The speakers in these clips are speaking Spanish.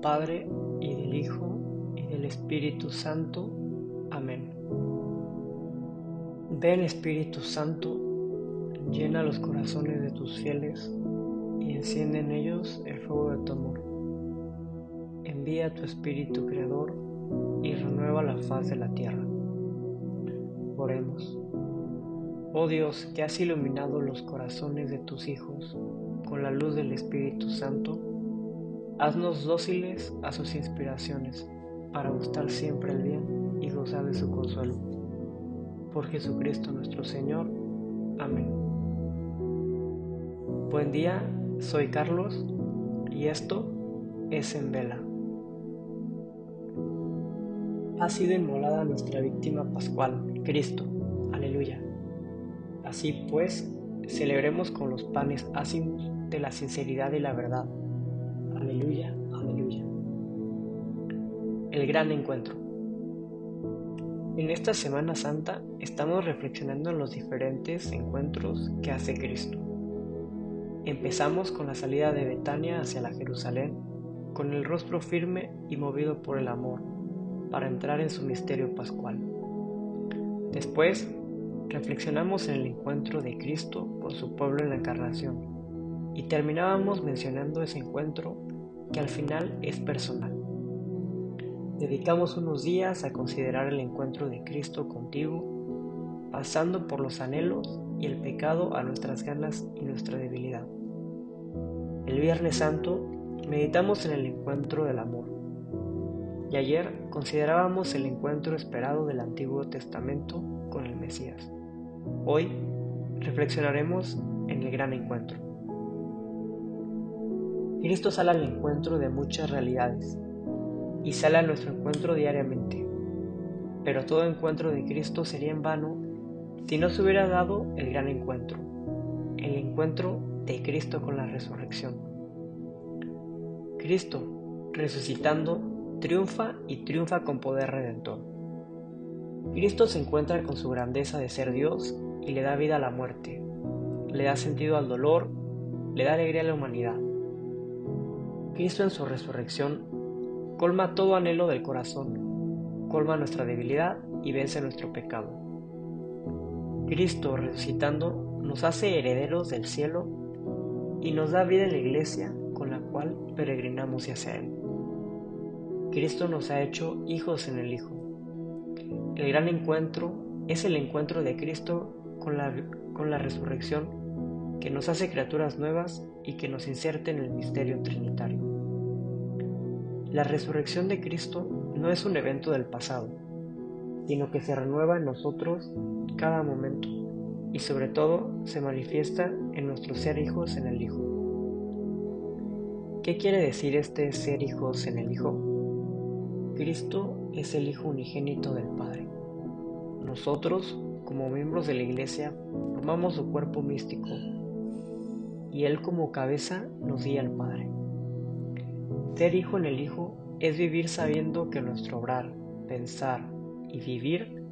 Padre, y del Hijo, y del Espíritu Santo. Amén. Ven Espíritu Santo, llena los corazones de tus fieles y enciende en ellos el fuego de tu amor. Envía tu Espíritu Creador y renueva la faz de la tierra. Oremos. Oh Dios, que has iluminado los corazones de tus hijos con la luz del Espíritu Santo, haznos dóciles a sus inspiraciones para gustar siempre el bien y gozar de su consuelo. Por Jesucristo nuestro Señor. Amén. Buen día, soy Carlos y esto es en vela. Ha sido inmolada nuestra víctima pascual, Cristo. Aleluya. Así pues, celebremos con los panes ácimos de la sinceridad y la verdad. Aleluya, aleluya. El gran encuentro. En esta Semana Santa estamos reflexionando en los diferentes encuentros que hace Cristo. Empezamos con la salida de Betania hacia la Jerusalén, con el rostro firme y movido por el amor, para entrar en su misterio pascual. Después reflexionamos en el encuentro de Cristo con su pueblo en la encarnación y terminábamos mencionando ese encuentro que al final es personal. Dedicamos unos días a considerar el encuentro de Cristo contigo, pasando por los anhelos y el pecado a nuestras ganas y nuestra debilidad. El Viernes Santo meditamos en el encuentro del amor. Y ayer considerábamos el encuentro esperado del Antiguo Testamento con el Mesías. Hoy reflexionaremos en el gran encuentro. Cristo sale al encuentro de muchas realidades y sale a nuestro encuentro diariamente. Pero todo encuentro de Cristo sería en vano si no se hubiera dado el gran encuentro, el encuentro de Cristo con la resurrección. Cristo, resucitando, triunfa y triunfa con poder redentor. Cristo se encuentra con su grandeza de ser Dios y le da vida a la muerte, le da sentido al dolor, le da alegría a la humanidad. Cristo en su resurrección colma todo anhelo del corazón, colma nuestra debilidad y vence nuestro pecado. Cristo resucitando nos hace herederos del cielo y nos da vida en la iglesia con la cual peregrinamos hacia Él. Cristo nos ha hecho hijos en el Hijo el gran encuentro es el encuentro de Cristo con la, con la resurrección que nos hace criaturas nuevas y que nos inserte en el misterio trinitario. La resurrección de Cristo no es un evento del pasado, sino que se renueva en nosotros cada momento y sobre todo se manifiesta en nuestro ser hijos en el Hijo. ¿Qué quiere decir este ser hijos en el Hijo? Cristo es el Hijo unigénito del Padre. Nosotros, como miembros de la Iglesia, formamos su cuerpo místico y Él como cabeza nos guía al Padre. Ser hijo en el Hijo es vivir sabiendo que nuestro obrar, pensar y vivir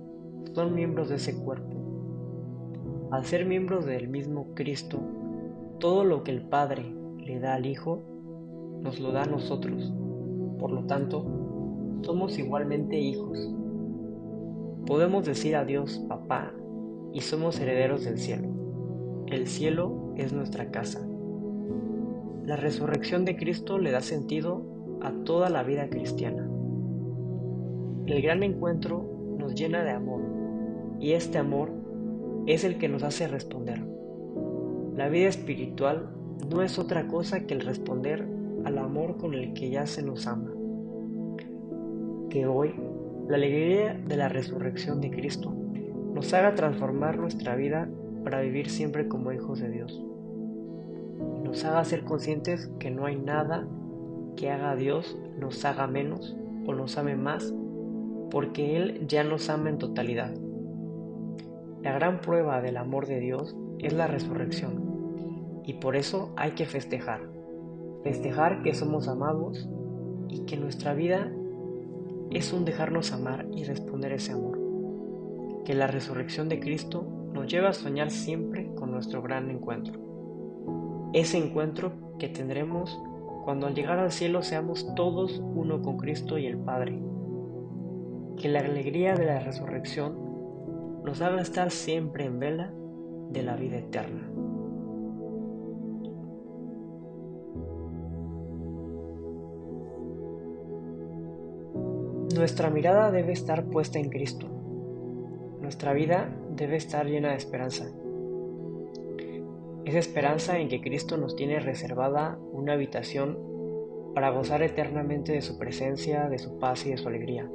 son miembros de ese cuerpo. Al ser miembros del mismo Cristo, todo lo que el Padre le da al Hijo, nos lo da a nosotros. Por lo tanto, somos igualmente hijos. Podemos decir a Dios papá y somos herederos del cielo. El cielo es nuestra casa. La resurrección de Cristo le da sentido a toda la vida cristiana. El gran encuentro nos llena de amor y este amor es el que nos hace responder. La vida espiritual no es otra cosa que el responder al amor con el que ya se nos ama que hoy la alegría de la resurrección de Cristo nos haga transformar nuestra vida para vivir siempre como hijos de Dios. Nos haga ser conscientes que no hay nada que haga a Dios nos haga menos o nos ame más, porque Él ya nos ama en totalidad. La gran prueba del amor de Dios es la resurrección, y por eso hay que festejar. Festejar que somos amados y que nuestra vida es un dejarnos amar y responder ese amor. Que la resurrección de Cristo nos lleva a soñar siempre con nuestro gran encuentro. Ese encuentro que tendremos cuando al llegar al cielo seamos todos uno con Cristo y el Padre. Que la alegría de la resurrección nos haga estar siempre en vela de la vida eterna. Nuestra mirada debe estar puesta en Cristo. Nuestra vida debe estar llena de esperanza. Esa esperanza en que Cristo nos tiene reservada una habitación para gozar eternamente de su presencia, de su paz y de su alegría.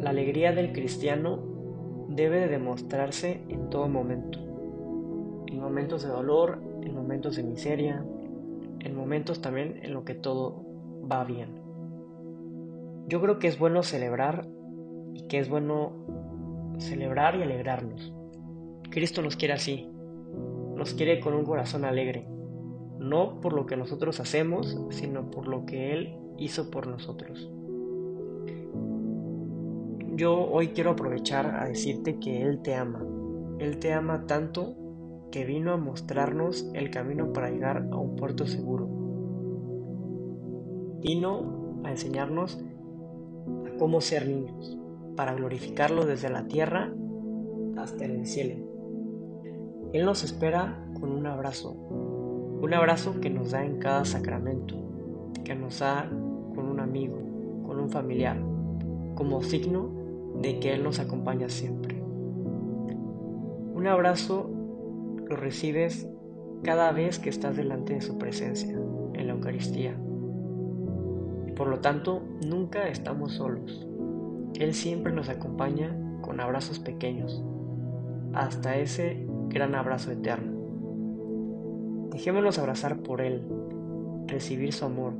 La alegría del cristiano debe de demostrarse en todo momento, en momentos de dolor, en momentos de miseria, en momentos también en lo que todo va bien. Yo creo que es bueno celebrar y que es bueno celebrar y alegrarnos. Cristo nos quiere así, nos quiere con un corazón alegre, no por lo que nosotros hacemos, sino por lo que Él hizo por nosotros. Yo hoy quiero aprovechar a decirte que Él te ama. Él te ama tanto que vino a mostrarnos el camino para llegar a un puerto seguro. Vino a enseñarnos a cómo ser niños, para glorificarlo desde la tierra hasta el cielo. Él nos espera con un abrazo, un abrazo que nos da en cada sacramento, que nos da con un amigo, con un familiar, como signo de que Él nos acompaña siempre. Un abrazo lo recibes cada vez que estás delante de su presencia en la Eucaristía. Por lo tanto, nunca estamos solos. Él siempre nos acompaña con abrazos pequeños, hasta ese gran abrazo eterno. Dejémonos abrazar por Él, recibir su amor,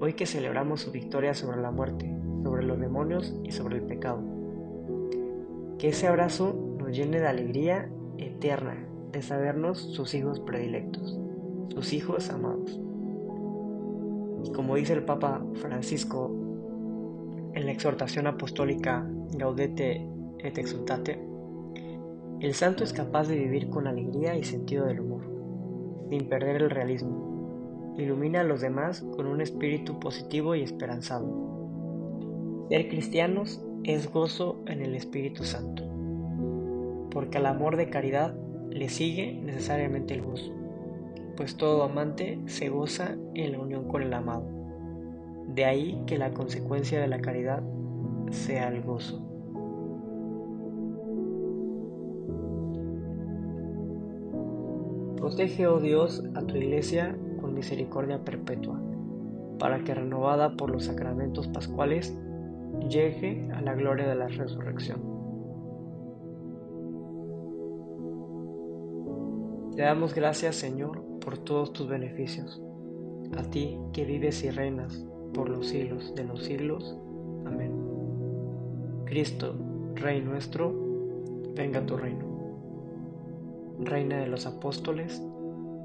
hoy que celebramos su victoria sobre la muerte, sobre los demonios y sobre el pecado. Que ese abrazo nos llene de alegría eterna de sabernos sus hijos predilectos, sus hijos amados. Y como dice el Papa Francisco en la exhortación apostólica Gaudete et Exultate, el santo es capaz de vivir con alegría y sentido del humor, sin perder el realismo. Ilumina a los demás con un espíritu positivo y esperanzado. Ser cristianos es gozo en el Espíritu Santo, porque al amor de caridad le sigue necesariamente el gozo, pues todo amante se goza en la unión con el amado. De ahí que la consecuencia de la caridad sea el gozo. Protege, oh Dios, a tu iglesia con misericordia perpetua, para que renovada por los sacramentos pascuales, llegue a la gloria de la resurrección. Te damos gracias, Señor, por todos tus beneficios, a ti que vives y reinas por los siglos de los siglos. Amén. Cristo, Rey nuestro, venga a tu reino. Reina de los apóstoles,